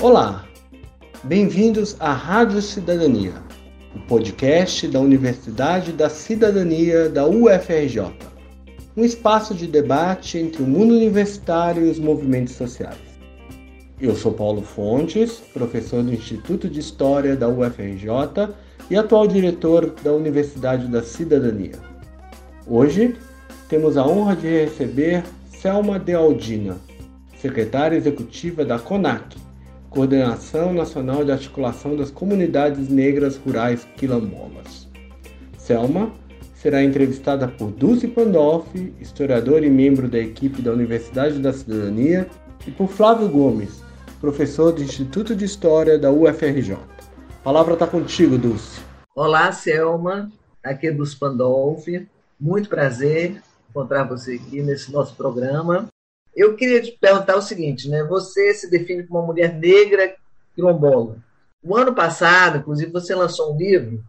Olá, bem-vindos à Rádio Cidadania, o podcast da Universidade da Cidadania da UFRJ, um espaço de debate entre o mundo universitário e os movimentos sociais. Eu sou Paulo Fontes, professor do Instituto de História da UFRJ e atual diretor da Universidade da Cidadania. Hoje temos a honra de receber Selma Dealdina, secretária executiva da CONAC, Coordenação Nacional de Articulação das Comunidades Negras Rurais Quilombolas. Selma será entrevistada por Dulce Pandolfi, historiador e membro da equipe da Universidade da Cidadania, e por Flávio Gomes, professor do Instituto de História da UFRJ. A palavra está contigo, Dulce. Olá, Selma. Aqui é Dulce Pandolfi. Muito prazer encontrar você aqui nesse nosso programa. Eu queria te perguntar o seguinte, né? Você se define como uma mulher negra quilombola. O ano passado, inclusive, você lançou um livro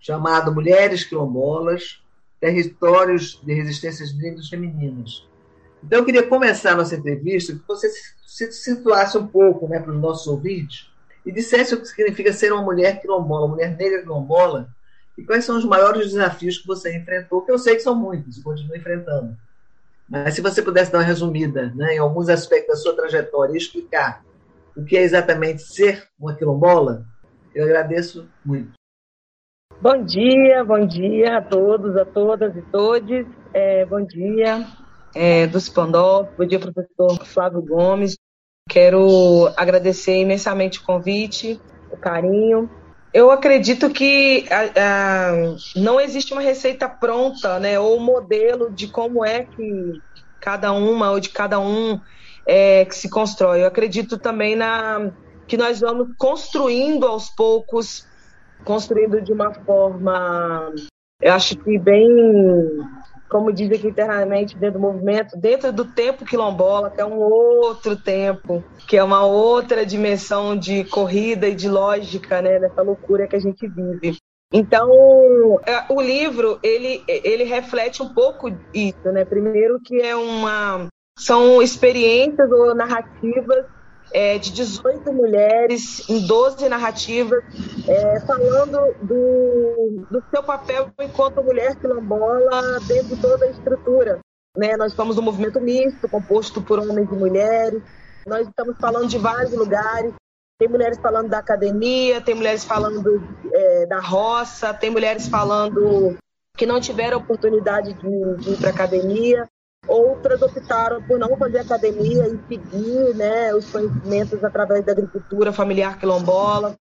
chamado Mulheres Quilombolas, Territórios de Resistências Negras Femininas. Então, eu queria começar nossa entrevista que você se situasse um pouco né, para os nossos ouvintes e dissesse o que significa ser uma mulher quilombola, uma mulher negra quilombola, e quais são os maiores desafios que você enfrentou, que eu sei que são muitos e continua enfrentando. Mas se você pudesse dar uma resumida né, em alguns aspectos da sua trajetória e explicar o que é exatamente ser uma quilombola, eu agradeço muito. Bom dia, bom dia a todos, a todas e todes. É, bom dia, é, do Spandol, bom dia, professor Flávio Gomes. Quero agradecer imensamente o convite, o carinho eu acredito que não existe uma receita pronta, né, ou modelo de como é que cada uma ou de cada um é, que se constrói. Eu acredito também na que nós vamos construindo aos poucos, construindo de uma forma, eu acho que bem como diz aqui internamente dentro do movimento, dentro do tempo quilombola, que é um outro tempo, que é uma outra dimensão de corrida e de lógica, né, dessa loucura que a gente vive. Então, é, o livro, ele, ele reflete um pouco isso, né? Primeiro que é uma são experiências ou narrativas é, de 18 mulheres em 12 narrativas, é, falando do, do seu papel enquanto mulher quilombola dentro de toda a estrutura. Né? Nós somos um movimento misto, composto por homens e mulheres. Nós estamos falando de vários lugares. Tem mulheres falando da academia, tem mulheres falando é, da roça, tem mulheres falando que não tiveram oportunidade de, de ir para academia. Outras optaram por não fazer academia e seguir né, os conhecimentos através da agricultura familiar quilombola.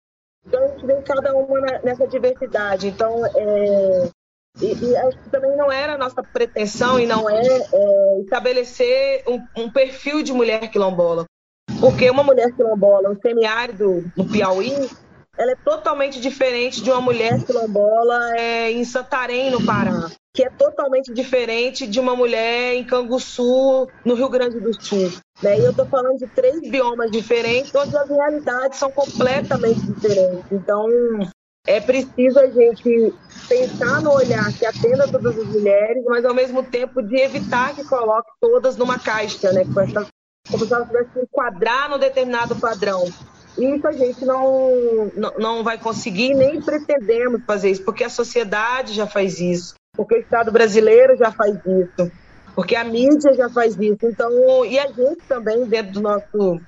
Então, a gente vê cada uma nessa diversidade. Então, é, e, e, acho que também não era a nossa pretensão e não é, é estabelecer um, um, perfil de mulher quilombola. Porque uma mulher quilombola, um semiárido no Piauí, ela é totalmente diferente de uma mulher quilombola é, em Santarém, no Pará que é totalmente diferente de uma mulher em Canguçu, no Rio Grande do Sul. Né? E eu estou falando de três biomas diferentes, todas as realidades são completamente diferentes. Então, é preciso a gente pensar no olhar que atenda todas as mulheres, mas ao mesmo tempo de evitar que coloque todas numa caixa, né? Com essa, como se elas tivessem que enquadrar no determinado padrão. Isso a gente não, não, não vai conseguir, nem pretendemos fazer isso, porque a sociedade já faz isso porque o Estado brasileiro já faz isso, porque a mídia já faz isso. Então, e a gente também, dentro do nosso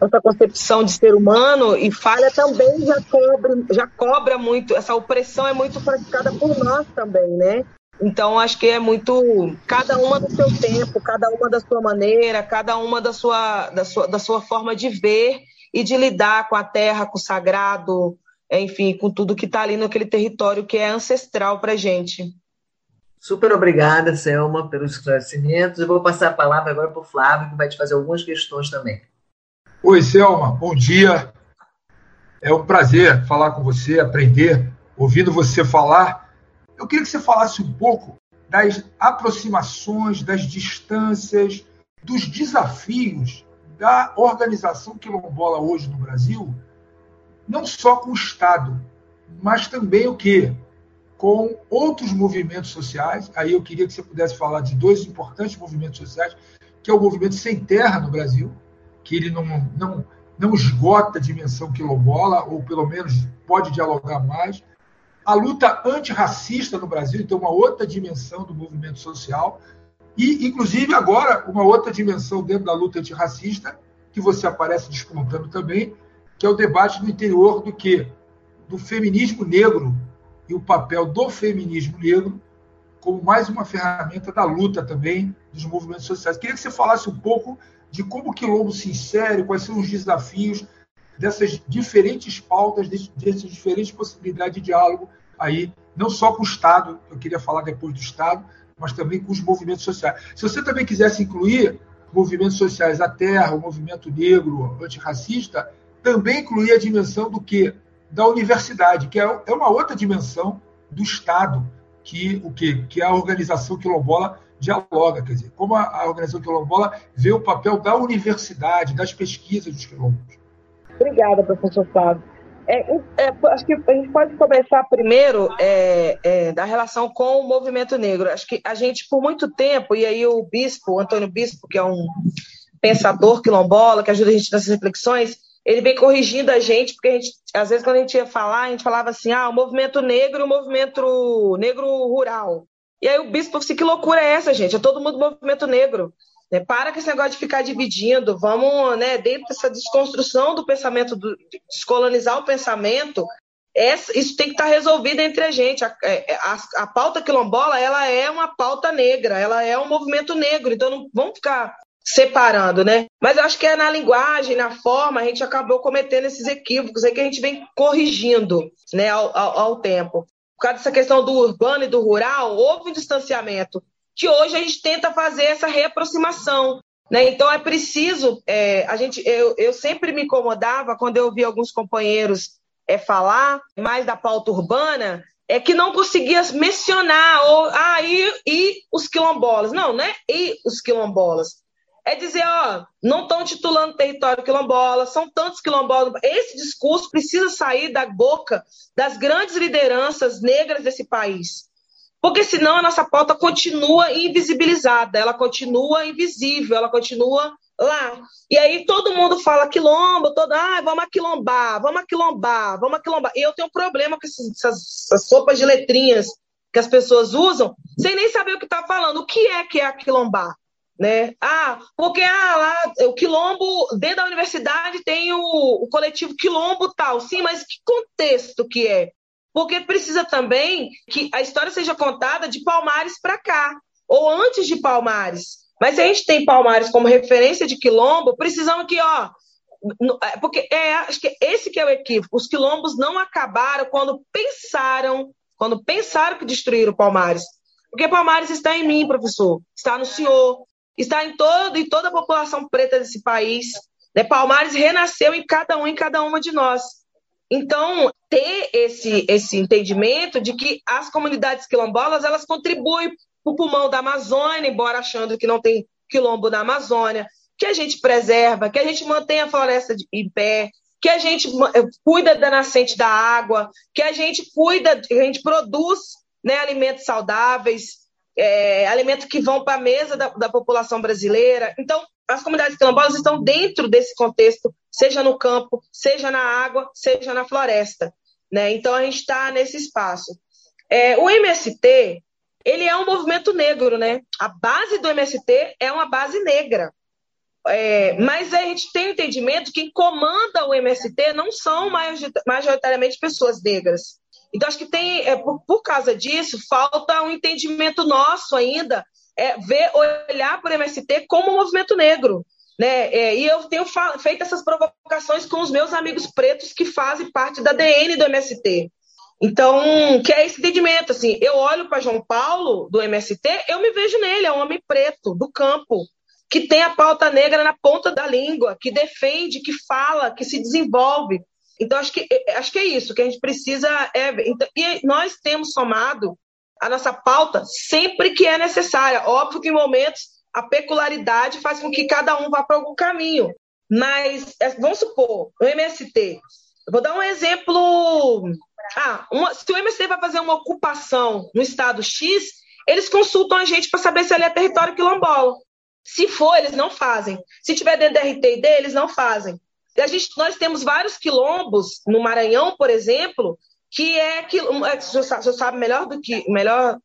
nossa concepção de ser humano e falha também já cobra, já cobra muito, essa opressão é muito praticada por nós também, né? Então, acho que é muito cada uma do seu tempo, cada uma da sua maneira, cada uma da sua, da sua, da sua forma de ver e de lidar com a terra, com o sagrado, enfim, com tudo que está ali naquele território que é ancestral para gente. Super obrigada, Selma, pelos esclarecimentos. Eu vou passar a palavra agora para o Flávio, que vai te fazer algumas questões também. Oi, Selma, bom dia. É um prazer falar com você, aprender, ouvindo você falar. Eu queria que você falasse um pouco das aproximações, das distâncias, dos desafios da organização quilombola hoje no Brasil, não só com o Estado, mas também o quê? Com outros movimentos sociais. Aí eu queria que você pudesse falar de dois importantes movimentos sociais, que é o movimento Sem Terra no Brasil, que ele não, não não esgota a dimensão quilombola, ou pelo menos pode dialogar mais. A luta antirracista no Brasil tem uma outra dimensão do movimento social, e, inclusive, agora, uma outra dimensão dentro da luta antirracista, que você aparece despontando também, que é o debate no interior do que? Do feminismo negro e o papel do feminismo negro como mais uma ferramenta da luta também dos movimentos sociais. Queria que você falasse um pouco de como o Quilombo se insere, quais são os desafios dessas diferentes pautas, dessas diferentes possibilidades de diálogo aí, não só com o Estado, eu queria falar depois do Estado, mas também com os movimentos sociais. Se você também quisesse incluir movimentos sociais, a terra, o movimento negro, antirracista, também incluir a dimensão do que? Da universidade, que é, é uma outra dimensão do Estado, que o que, que a organização quilombola dialoga, quer dizer, como a, a organização quilombola vê o papel da universidade, das pesquisas dos quilombos. Obrigada, professor Flávio. É, é, acho que a gente pode começar primeiro é, é, da relação com o movimento negro. Acho que a gente, por muito tempo, e aí o bispo, Antônio Bispo, que é um pensador quilombola, que ajuda a gente nessas reflexões, ele vem corrigindo a gente, porque a gente, às vezes, quando a gente ia falar, a gente falava assim: ah, o movimento negro o movimento negro rural. E aí o bispo falou assim: que loucura é essa, gente? É todo mundo movimento negro. Né? Para com esse negócio de ficar dividindo. Vamos, né, dentro dessa desconstrução do pensamento, do, de descolonizar o pensamento, essa, isso tem que estar resolvido entre a gente. A, é, a, a, pauta quilombola ela é uma pauta negra, ela é um movimento negro, então não vamos ficar separando, né? Mas eu acho que é na linguagem, na forma, a gente acabou cometendo esses equívocos aí que a gente vem corrigindo né, ao, ao, ao tempo. Por causa dessa questão do urbano e do rural, houve um distanciamento, que hoje a gente tenta fazer essa reaproximação. Né? Então é preciso, é, a gente, eu, eu sempre me incomodava quando eu via alguns companheiros é, falar mais da pauta urbana, é que não conseguia mencionar, ou, ah, e, e os quilombolas. Não, né? E os quilombolas é dizer, ó, não estão titulando território quilombola, são tantos quilombolas. Esse discurso precisa sair da boca das grandes lideranças negras desse país. Porque senão a nossa pauta continua invisibilizada, ela continua invisível, ela continua lá. E aí todo mundo fala quilombo, todo, ah, vamos aquilombar, vamos aquilombar, vamos aquilombar. E eu tenho um problema com essas, essas sopas de letrinhas que as pessoas usam, sem nem saber o que está falando. O que é que é aquilombar? Né? Ah, porque ah, lá o quilombo dentro da universidade tem o, o coletivo quilombo tal, sim, mas que contexto que é? Porque precisa também que a história seja contada de Palmares para cá ou antes de Palmares. Mas se a gente tem Palmares como referência de quilombo, precisamos que, ó, é, porque é, acho que esse que é o equívoco. Os quilombos não acabaram quando pensaram, quando pensaram que destruíram Palmares. Porque Palmares está em mim, professor, está no senhor, está em, todo, em toda a população preta desse país. Né? Palmares renasceu em cada um, em cada uma de nós. Então, ter esse, esse entendimento de que as comunidades quilombolas elas contribuem para o pulmão da Amazônia, embora achando que não tem quilombo na Amazônia, que a gente preserva, que a gente mantém a floresta em pé, que a gente eh, cuida da nascente da água, que a gente cuida, que a gente produz né, alimentos saudáveis, é, alimentos que vão para a mesa da, da, população brasileira. Então, as comunidades quilombolas estão dentro desse contexto, seja no campo, seja na água, seja na floresta. Né? Então, a gente está nesse espaço. É, o MST, ele é um movimento negro, né? A base do MST é uma base negra. É, mas a gente tem entendimento que quem comanda o MST não são majoritariamente pessoas negras. Então, acho que tem, é, por, por causa disso, falta um entendimento nosso ainda, é, ver, olhar para o MST como um movimento negro. Né? É, e eu tenho feito essas provocações com os meus amigos pretos que fazem parte da DN do MST. Então, que é esse entendimento, assim, eu olho para João Paulo, do MST, eu me vejo nele, é um homem preto, do campo, que tem a pauta negra na ponta da língua, que defende, que fala, que se desenvolve. Então, acho que, é, acho que é isso que a gente precisa. É, então, e nós temos somado a nossa pauta sempre que é necessária. Óbvio que em momentos a peculiaridade faz com que cada um vá para algum caminho. Mas, é, vamos supor, o MST. Eu vou dar um exemplo. Ah, uma, se o MST vai fazer uma ocupação no estado X, eles consultam a gente para saber se ele é território quilombola. Se for, eles não fazem. Se tiver dentro da RTID, eles não fazem. A gente, nós temos vários quilombos no Maranhão, por exemplo, que é que é, você sabe melhor do que melhor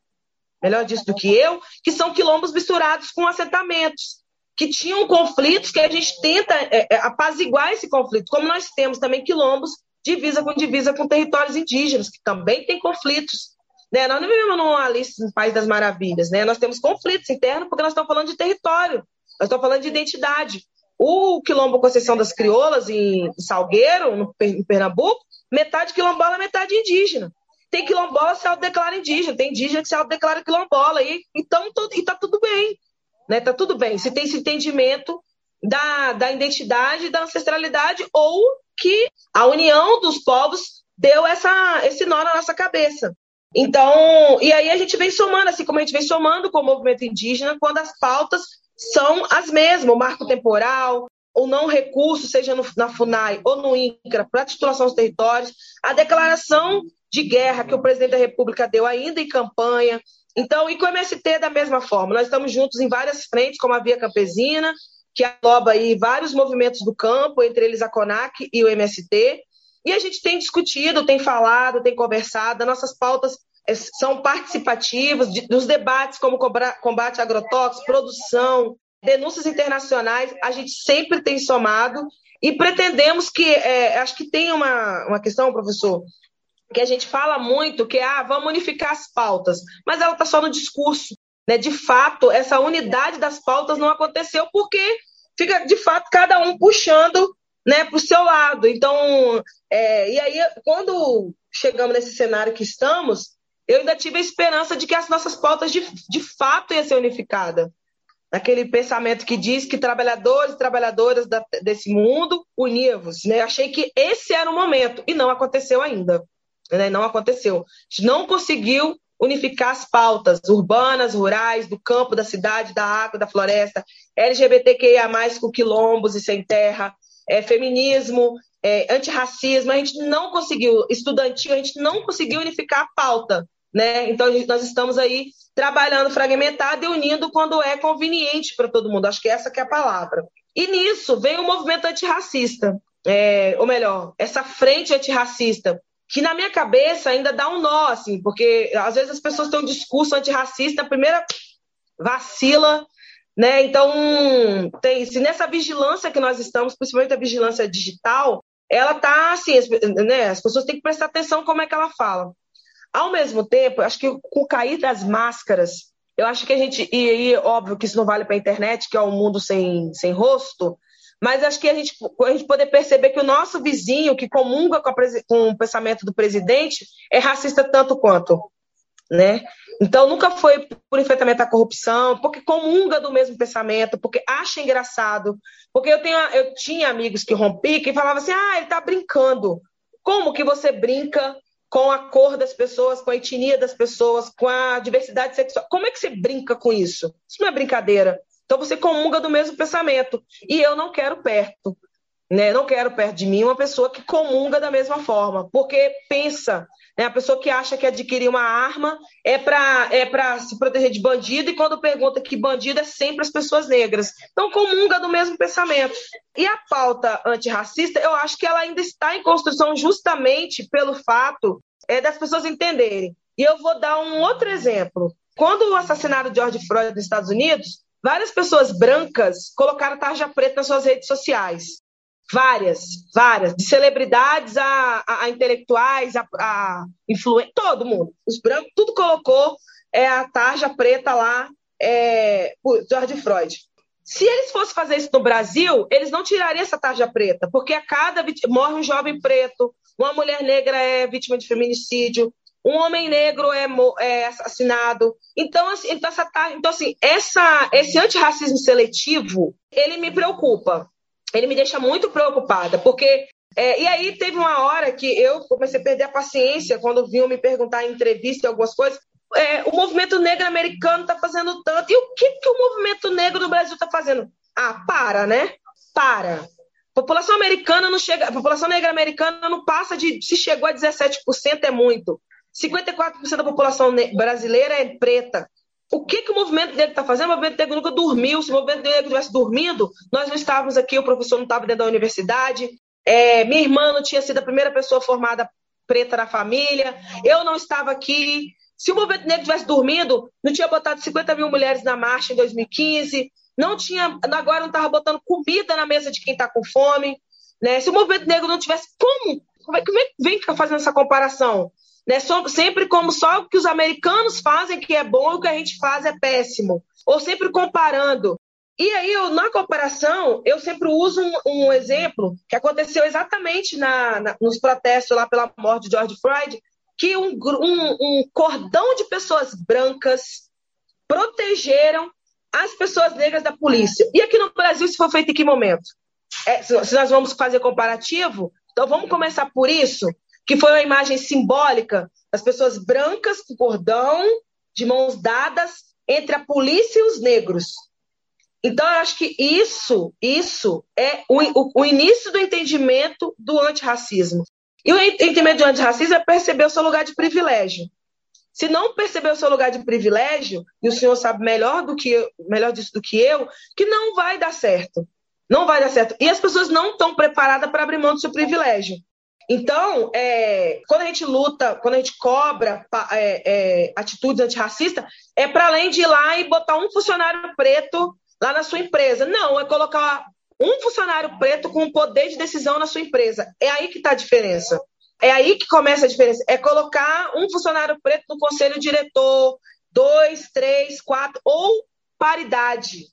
melhor disso do que eu, que são quilombos misturados com assentamentos, que tinham conflitos que a gente tenta é, é, apaziguar esse conflito, como nós temos também quilombos divisa com divisa com territórios indígenas, que também tem conflitos. Né? Nós não vivemos numa Alice no País das Maravilhas, né? nós temos conflitos internos porque nós estamos falando de território, nós estamos falando de identidade. O Quilombo Conceição das Crioulas, em Salgueiro, no, Pernambuco, metade quilombola, metade indígena. Tem quilombola que se autodeclara indígena, tem indígena que se autodeclara quilombola, e, então e tá tudo bem. Né? Tá tudo bem. Se tem esse entendimento da, da identidade, da ancestralidade, ou que a união dos povos deu essa, esse nó na nossa cabeça. Então, e aí a gente vem somando, assim como a gente vem somando com o movimento indígena, quando as pautas são as mesmas, o marco temporal, o não recurso, seja no, na FUNAI ou no INCRA, para a titulação dos territórios, a declaração de guerra que o presidente da República deu ainda em campanha. Então, e com o MST da mesma forma, nós estamos juntos em várias frentes, como a Via Campesina, que engloba aí vários movimentos do campo, entre eles a CONAC e o MST, e a gente tem discutido, tem falado, tem conversado, nossas pautas são participativas de, dos debates como combate agrotóxicos, produção, denúncias internacionais, a gente sempre tem somado e pretendemos que, é, acho que tem uma, uma questão, professor, que a gente fala muito, que é, ah, vamos unificar as pautas, mas ela está só no discurso. Né? De fato, essa unidade das pautas não aconteceu porque fica, de fato, cada um puxando né, para o seu lado. Então, é, e aí, quando chegamos nesse cenário que estamos, eu ainda tive a esperança de que as nossas pautas de, de fato iam ser unificadas. Aquele pensamento que diz que trabalhadores e trabalhadoras da, desse mundo, univos. Né? Achei que esse era o momento, e não aconteceu ainda. Né? Não aconteceu. A gente não conseguiu unificar as pautas urbanas, rurais, do campo, da cidade, da água, da floresta, LGBTQIA, com quilombos e sem terra, é, feminismo, é, antirracismo, a gente não conseguiu, estudantil, a gente não conseguiu unificar a pauta. Né? Então, nós estamos aí trabalhando fragmentado e unindo quando é conveniente para todo mundo. Acho que essa que é a palavra. E nisso vem o movimento antirracista, é, ou melhor, essa frente antirracista, que na minha cabeça ainda dá um nó, assim, porque às vezes as pessoas têm um discurso antirracista, a primeira vacila, né? Então, tem, se nessa vigilância que nós estamos, principalmente a vigilância digital, ela tá assim, as, né? As pessoas têm que prestar atenção como é que ela fala. Ao mesmo tempo, acho que com o cair das máscaras, eu acho que a gente, e aí, óbvio que isso não vale para a internet, que é um mundo sem, sem rosto, mas acho que a gente, a gente poder perceber que o nosso vizinho, que comunga com, a, com o pensamento do presidente, é racista tanto quanto. Né? Então, nunca foi por enfrentamento à corrupção, porque comunga do mesmo pensamento, porque acha engraçado. Porque eu, tenho, eu tinha amigos que rompi que falavam assim: ah, ele está brincando. Como que você brinca com a cor das pessoas, com a etnia das pessoas, com a diversidade sexual. Como é que você brinca com isso? Isso não é brincadeira. Então você comunga do mesmo pensamento. E eu não quero perto. Né? Não quero perto de mim uma pessoa que comunga da mesma forma, porque pensa, né? a pessoa que acha que adquirir uma arma é para é se proteger de bandido, e quando pergunta que bandido é sempre as pessoas negras. Então, comunga do mesmo pensamento. E a pauta antirracista, eu acho que ela ainda está em construção justamente pelo fato é, das pessoas entenderem. E eu vou dar um outro exemplo. Quando o assassinato de George Floyd nos Estados Unidos, várias pessoas brancas colocaram tarja preta nas suas redes sociais. Várias, várias, de celebridades a, a, a intelectuais, a, a influentes, todo mundo. Os brancos, tudo colocou é, a tarja preta lá, é, George Floyd. Se eles fossem fazer isso no Brasil, eles não tirariam essa tarja preta, porque a cada morre um jovem preto, uma mulher negra é vítima de feminicídio, um homem negro é, é assassinado. Então, assim, então, essa, então, assim essa, esse antirracismo seletivo, ele me preocupa ele me deixa muito preocupada, porque. É, e aí teve uma hora que eu comecei a perder a paciência quando vinham me perguntar em entrevista algumas coisas. É, o movimento negro americano está fazendo tanto. E o que, que o movimento negro do Brasil está fazendo? Ah, para, né? Para. A população americana não chega. A população negra americana não passa de. Se chegou a 17%, é muito. 54% da população brasileira é preta. O que, que o movimento negro está fazendo? O movimento negro nunca dormiu. Se o movimento negro estivesse dormindo, nós não estávamos aqui, o professor não estava dentro da universidade, é, minha irmã não tinha sido a primeira pessoa formada preta na família, eu não estava aqui. Se o movimento negro tivesse dormindo, não tinha botado 50 mil mulheres na marcha em 2015, não tinha, agora não estava botando comida na mesa de quem está com fome. Né? Se o movimento negro não tivesse como, como é que vem fazendo essa comparação? Né? Sempre como só o que os americanos fazem que é bom e o que a gente faz é péssimo. Ou sempre comparando. E aí, eu, na comparação, eu sempre uso um, um exemplo que aconteceu exatamente na, na, nos protestos lá pela morte de George Floyd, que um, um, um cordão de pessoas brancas protegeram as pessoas negras da polícia. E aqui no Brasil isso foi feito em que momento? É, se nós vamos fazer comparativo, então vamos começar por isso, que foi uma imagem simbólica das pessoas brancas com cordão, de mãos dadas, entre a polícia e os negros. Então, eu acho que isso, isso é o, o, o início do entendimento do antirracismo. E o entendimento do antirracismo é perceber o seu lugar de privilégio. Se não perceber o seu lugar de privilégio, e o senhor sabe melhor do que melhor disso do que eu, que não vai dar certo. Não vai dar certo. E as pessoas não estão preparadas para abrir mão do seu privilégio. Então, é, quando a gente luta, quando a gente cobra é, é, atitudes antirracistas, é para além de ir lá e botar um funcionário preto lá na sua empresa. Não, é colocar um funcionário preto com poder de decisão na sua empresa. É aí que está a diferença. É aí que começa a diferença. É colocar um funcionário preto no conselho diretor, dois, três, quatro, ou paridade.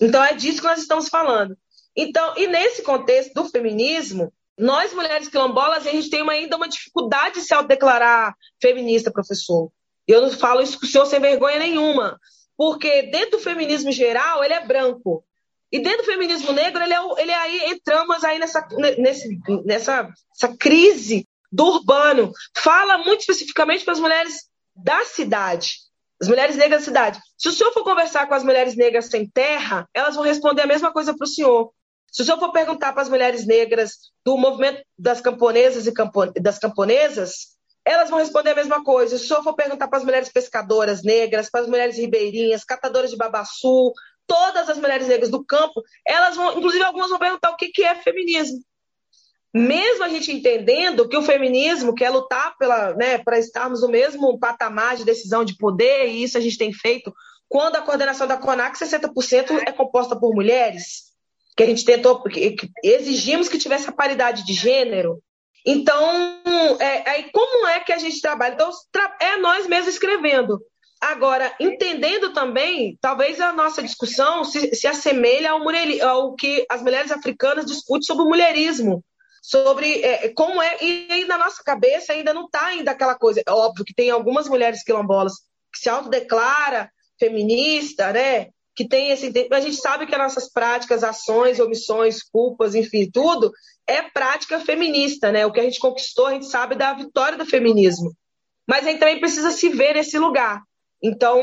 Então é disso que nós estamos falando. Então, e nesse contexto do feminismo, nós mulheres quilombolas, a gente tem uma, ainda uma dificuldade de se autodeclarar feminista, professor. Eu não falo isso com o senhor sem vergonha nenhuma. Porque dentro do feminismo geral, ele é branco. E dentro do feminismo negro, ele é, ele é aí, entramos aí nessa, nesse, nessa essa crise do urbano. Fala muito especificamente para as mulheres da cidade, as mulheres negras da cidade. Se o senhor for conversar com as mulheres negras sem terra, elas vão responder a mesma coisa para o senhor. Se o senhor for perguntar para as mulheres negras do movimento das camponesas e das camponesas, elas vão responder a mesma coisa. Se eu for perguntar para as mulheres pescadoras negras, para as mulheres ribeirinhas, catadoras de babaçu, todas as mulheres negras do campo, elas vão, inclusive algumas vão perguntar o que, que é feminismo. Mesmo a gente entendendo que o feminismo quer lutar pela, né, para estarmos no mesmo patamar de decisão de poder, e isso a gente tem feito quando a coordenação da CONAC 60% é composta por mulheres, que a gente tentou, que exigimos que tivesse a paridade de gênero, então, é, aí como é que a gente trabalha? Então, é nós mesmos escrevendo. Agora, entendendo também, talvez a nossa discussão se, se assemelhe ao, ao, que as mulheres africanas discutem sobre o mulherismo, sobre é, como é, e aí na nossa cabeça ainda não está ainda aquela coisa. É óbvio que tem algumas mulheres quilombolas que se autodeclara feminista, né? Que tem esse. A gente sabe que as nossas práticas, ações, omissões, culpas, enfim, tudo é prática feminista, né? O que a gente conquistou, a gente sabe da vitória do feminismo. Mas a gente também precisa se ver nesse lugar. Então,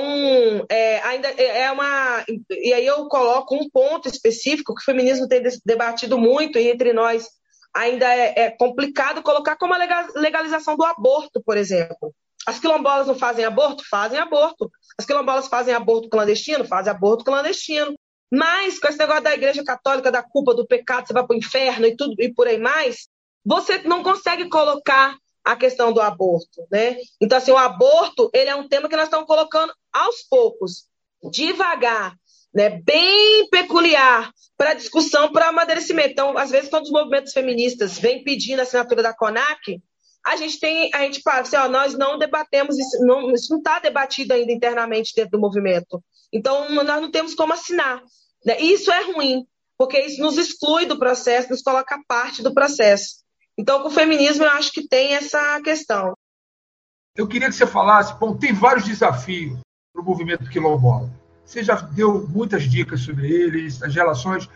é, ainda é, é uma. E aí eu coloco um ponto específico que o feminismo tem debatido muito, e entre nós ainda é, é complicado colocar como a legalização do aborto, por exemplo. As quilombolas não fazem aborto? Fazem aborto. As quilombolas fazem aborto clandestino? Fazem aborto clandestino. Mas, com esse negócio da igreja católica, da culpa, do pecado, você vai para o inferno e tudo e por aí mais, você não consegue colocar a questão do aborto, né? Então, assim, o aborto, ele é um tema que nós estamos colocando aos poucos, devagar, né? Bem peculiar para discussão, para amadurecimento. Então, às vezes, quando os movimentos feministas vêm pedindo a assinatura da CONAC, a gente tem, a gente fala assim, ó, nós não debatemos isso, não, isso não está debatido ainda internamente dentro do movimento. Então, nós não temos como assinar. Né? E isso é ruim, porque isso nos exclui do processo, nos coloca parte do processo. Então, com o feminismo, eu acho que tem essa questão. Eu queria que você falasse, bom, tem vários desafios para o movimento quilombola. Você já deu muitas dicas sobre eles, as relações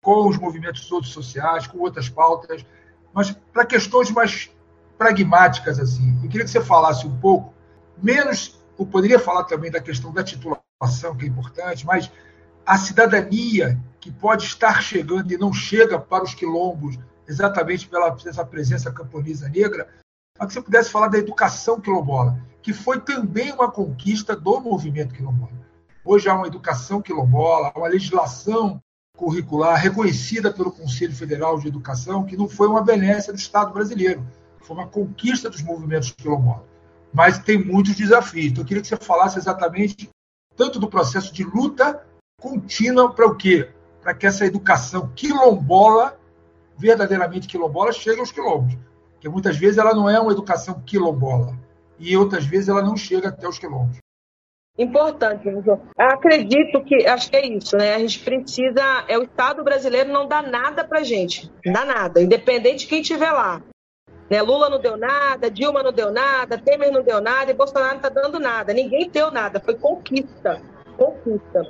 com os movimentos outros sociais, com outras pautas, mas para questões mais pragmáticas assim. Eu queria que você falasse um pouco, menos, eu poderia falar também da questão da titulação, que é importante, mas a cidadania que pode estar chegando e não chega para os quilombos exatamente pela essa presença camponesa negra, para que você pudesse falar da educação quilombola, que foi também uma conquista do movimento quilombola. Hoje há uma educação quilombola, uma legislação curricular reconhecida pelo Conselho Federal de Educação, que não foi uma benécia do Estado brasileiro, foi uma conquista dos movimentos quilombolas. Mas tem muitos desafios. Então, eu queria que você falasse exatamente tanto do processo de luta contínua para o quê? Para que essa educação quilombola, verdadeiramente quilombola, chegue aos quilombos. Porque muitas vezes ela não é uma educação quilombola. E outras vezes ela não chega até os quilombos. Importante, João. Acredito que, acho que é isso, né? A gente precisa, é o Estado brasileiro não dá nada pra gente, não dá nada, independente de quem estiver lá. Né? Lula não deu nada, Dilma não deu nada, Temer não deu nada e Bolsonaro não está dando nada. Ninguém deu nada, foi conquista, conquista.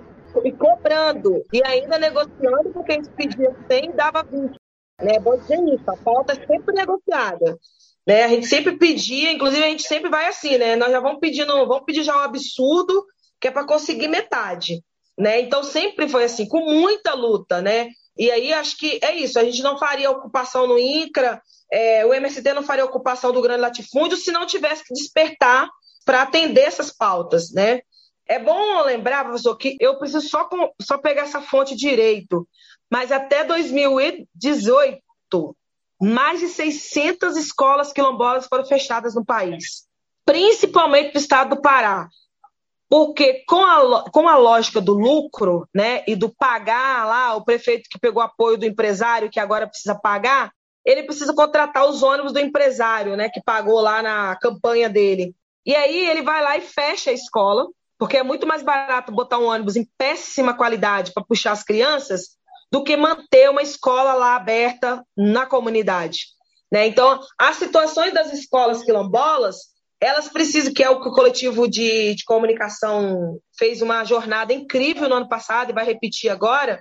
E cobrando, e ainda negociando, porque a gente pedia 100 dava 20. Né? Bom dizer isso, a pauta é sempre negociada. Né? A gente sempre pedia, inclusive a gente sempre vai assim, né? Nós já vamos pedindo, vamos pedir já um absurdo, que é para conseguir metade. Né? Então sempre foi assim, com muita luta, né? E aí acho que é isso, a gente não faria ocupação no INCRA, é, o MST não faria ocupação do grande latifúndio se não tivesse que despertar para atender essas pautas, né? É bom lembrar, professor, que eu preciso só, com, só pegar essa fonte direito, mas até 2018, mais de 600 escolas quilombolas foram fechadas no país, principalmente no estado do Pará. Porque com a, com a lógica do lucro, né, e do pagar lá, o prefeito que pegou apoio do empresário, que agora precisa pagar, ele precisa contratar os ônibus do empresário, né, que pagou lá na campanha dele. E aí ele vai lá e fecha a escola, porque é muito mais barato botar um ônibus em péssima qualidade para puxar as crianças do que manter uma escola lá aberta na comunidade. Né? Então, as situações das escolas quilombolas, elas precisam, que é o que o coletivo de, de comunicação fez uma jornada incrível no ano passado e vai repetir agora,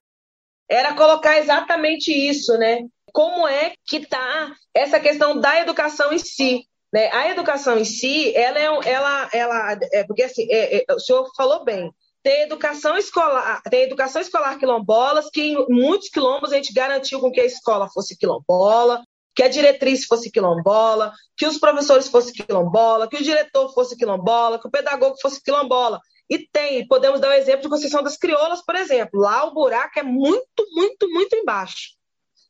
era colocar exatamente isso, né? Como é que está essa questão da educação em si. Né? A educação em si, ela é, ela, ela, é porque assim, é, é, o senhor falou bem, tem educação escolar, tem educação escolar quilombolas, que em muitos quilombos a gente garantiu com que a escola fosse quilombola, que a diretriz fosse quilombola, que os professores fossem quilombola, que o diretor fosse quilombola, que o pedagogo fosse quilombola. E tem, podemos dar o exemplo de Conceição das Crioulas, por exemplo. Lá o buraco é muito, muito, muito embaixo.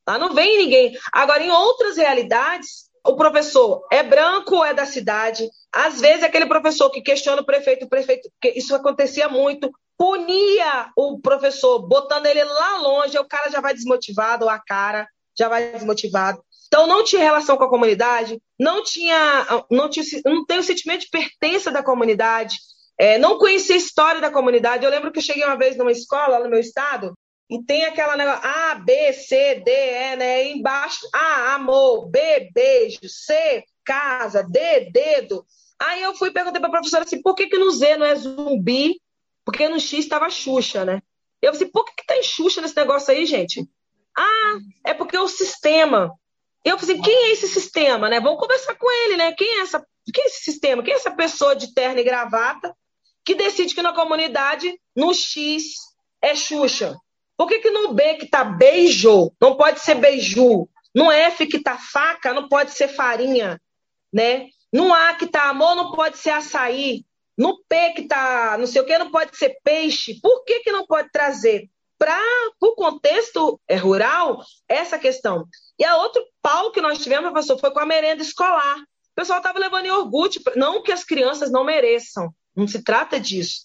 Lá não vem ninguém. Agora, em outras realidades, o professor é branco ou é da cidade? Às vezes, aquele professor que questiona o prefeito, o prefeito, porque isso acontecia muito, punia o professor, botando ele lá longe, o cara já vai desmotivado, ou a cara já vai desmotivado. Então, não tinha relação com a comunidade, não tinha, não tinha, não tem o sentimento de pertença da comunidade, é, não conhecia a história da comunidade. Eu lembro que eu cheguei uma vez numa escola no meu estado e tem aquela negócio A, B, C, D, E, né? embaixo, A, amor, B, beijo, C, casa, D, dedo. Aí eu fui perguntei para a professora assim, por que, que no Z não é zumbi? Porque no X estava Xuxa, né? Eu falei, por que, que tá em Xuxa nesse negócio aí, gente? Ah, é porque é o sistema. Eu falei assim, quem é esse sistema, né? Vamos conversar com ele, né? Quem é, essa, quem é esse sistema? Quem é essa pessoa de terno e gravata que decide que na comunidade, no X, é Xuxa? Por que, que no B que tá beijo não pode ser beiju? No F que tá faca não pode ser farinha, né? No A que tá amor não pode ser açaí. No P que tá não sei o que não pode ser peixe. Por que, que não pode trazer para o contexto é, rural essa questão? E a outro pau que nós tivemos, professor, foi com a merenda escolar. O pessoal estava levando iogurte, não que as crianças não mereçam, não se trata disso.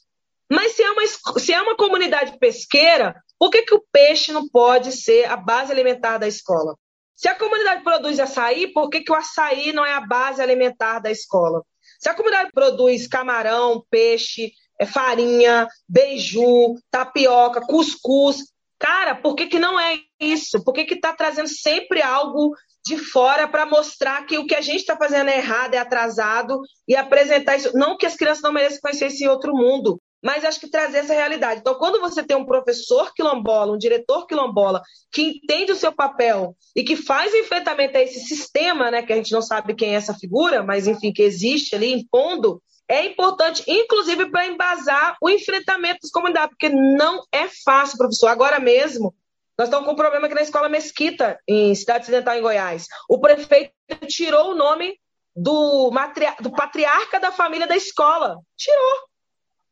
Mas se é uma, se é uma comunidade pesqueira, por que, que o peixe não pode ser a base alimentar da escola? Se a comunidade produz açaí, por que, que o açaí não é a base alimentar da escola? Se a comunidade produz camarão, peixe, é farinha, beiju, tapioca, cuscuz, cara, por que, que não é isso? Por que está trazendo sempre algo de fora para mostrar que o que a gente está fazendo é errado, é atrasado e apresentar isso? Não que as crianças não mereçam conhecer esse outro mundo, mas acho que trazer essa realidade. Então, quando você tem um professor quilombola, um diretor quilombola, que entende o seu papel e que faz enfrentamento a esse sistema, né, que a gente não sabe quem é essa figura, mas enfim, que existe ali impondo, é importante, inclusive, para embasar o enfrentamento das comunidades, porque não é fácil, professor. Agora mesmo, nós estamos com um problema aqui na Escola Mesquita, em Cidade Ocidental, em Goiás. O prefeito tirou o nome do, do patriarca da família da escola. Tirou.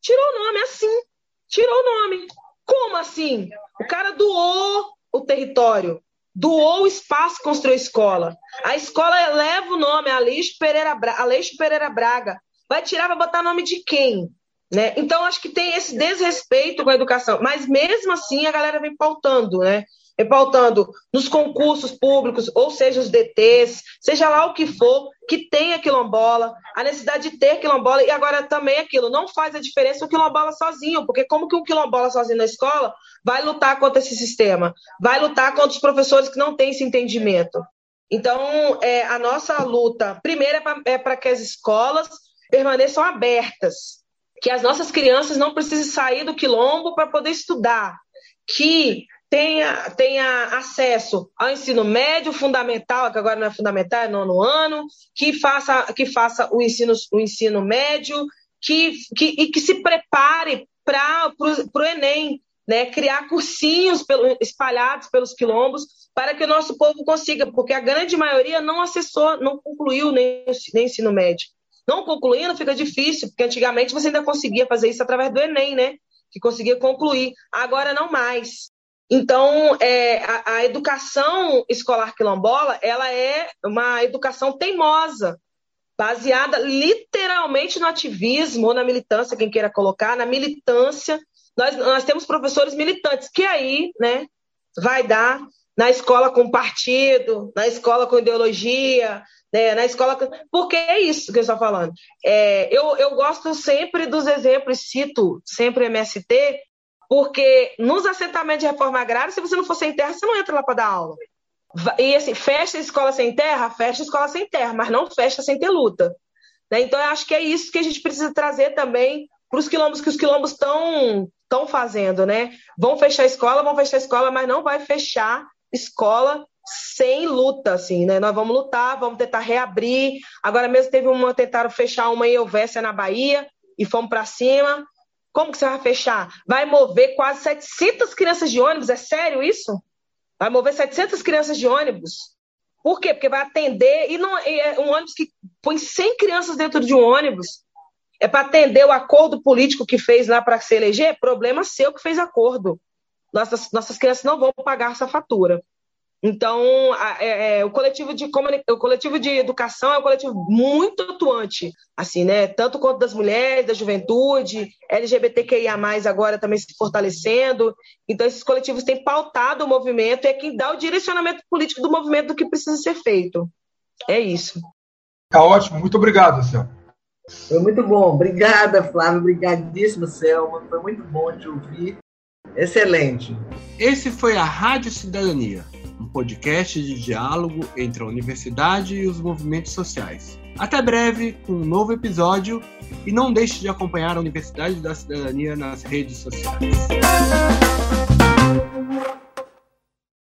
Tirou o nome assim. tirou o nome. Como assim? O cara doou o território, doou o espaço, construiu escola. A escola eleva o nome, Aleixo Pereira, Braga, Aleixo Pereira Braga. Vai tirar, vai botar nome de quem? Né? Então, acho que tem esse desrespeito com a educação. Mas, mesmo assim, a galera vem pautando, né? Pautando nos concursos públicos, ou seja, os DTs, seja lá o que for, que tenha quilombola, a necessidade de ter quilombola, e agora também aquilo, não faz a diferença o quilombola sozinho, porque como que um quilombola sozinho na escola vai lutar contra esse sistema? Vai lutar contra os professores que não têm esse entendimento. Então, é, a nossa luta, primeiro, é para é que as escolas permaneçam abertas, que as nossas crianças não precisem sair do quilombo para poder estudar, que tenha, tenha acesso ao ensino médio, fundamental, que agora não é fundamental, é nono ano, que faça, que faça o, ensino, o ensino médio, que, que, e que se prepare para o Enem, né, criar cursinhos pelo, espalhados pelos quilombos para que o nosso povo consiga, porque a grande maioria não acessou, não concluiu nem, nem ensino médio. Não concluindo fica difícil, porque antigamente você ainda conseguia fazer isso através do Enem, né? Que conseguia concluir. Agora não mais. Então, é, a, a, educação escolar quilombola, ela é uma educação teimosa, baseada literalmente no ativismo ou na militância, quem queira colocar, na militância. Nós, nós temos professores militantes, que aí né, vai dar na escola com partido, na escola com ideologia, né, na escola. Porque é isso que eu estou falando. É, eu, eu gosto sempre dos exemplos, cito sempre MST, porque nos assentamentos de reforma agrária, se você não for sem terra, você não entra lá para dar aula. E assim, fecha escola sem terra, fecha escola sem terra, mas não fecha sem ter luta. Né? Então, eu acho que é isso que a gente precisa trazer também para os quilombos que os quilombos estão estão fazendo, né? Vão fechar escola, vão fechar escola, mas não vai fechar escola sem luta, assim, né? Nós vamos lutar, vamos tentar reabrir. Agora mesmo teve uma, tentaram fechar uma em Elvésia na Bahia e fomos para cima. Como que você vai fechar? Vai mover quase 700 crianças de ônibus, é sério isso? Vai mover 700 crianças de ônibus. Por quê? Porque vai atender, e não é um ônibus que põe 100 crianças dentro de um ônibus. É para atender o acordo político que fez lá para se eleger? Problema seu que fez acordo. Nossas, nossas crianças não vão pagar essa fatura. Então, é, é, o, coletivo de o coletivo de educação é um coletivo muito atuante, assim, né? Tanto quanto das mulheres, da juventude, LGBTQIA+, agora também se fortalecendo. Então, esses coletivos têm pautado o movimento e é quem dá o direcionamento político do movimento do que precisa ser feito. É isso. Tá ótimo, muito obrigado, Selma. Foi muito bom. Obrigada, Flávio. Obrigadíssimo, Selma. Foi muito bom te ouvir. Excelente. Esse foi a Rádio Cidadania um podcast de diálogo entre a universidade e os movimentos sociais. Até breve com um novo episódio e não deixe de acompanhar a Universidade da Cidadania nas redes sociais.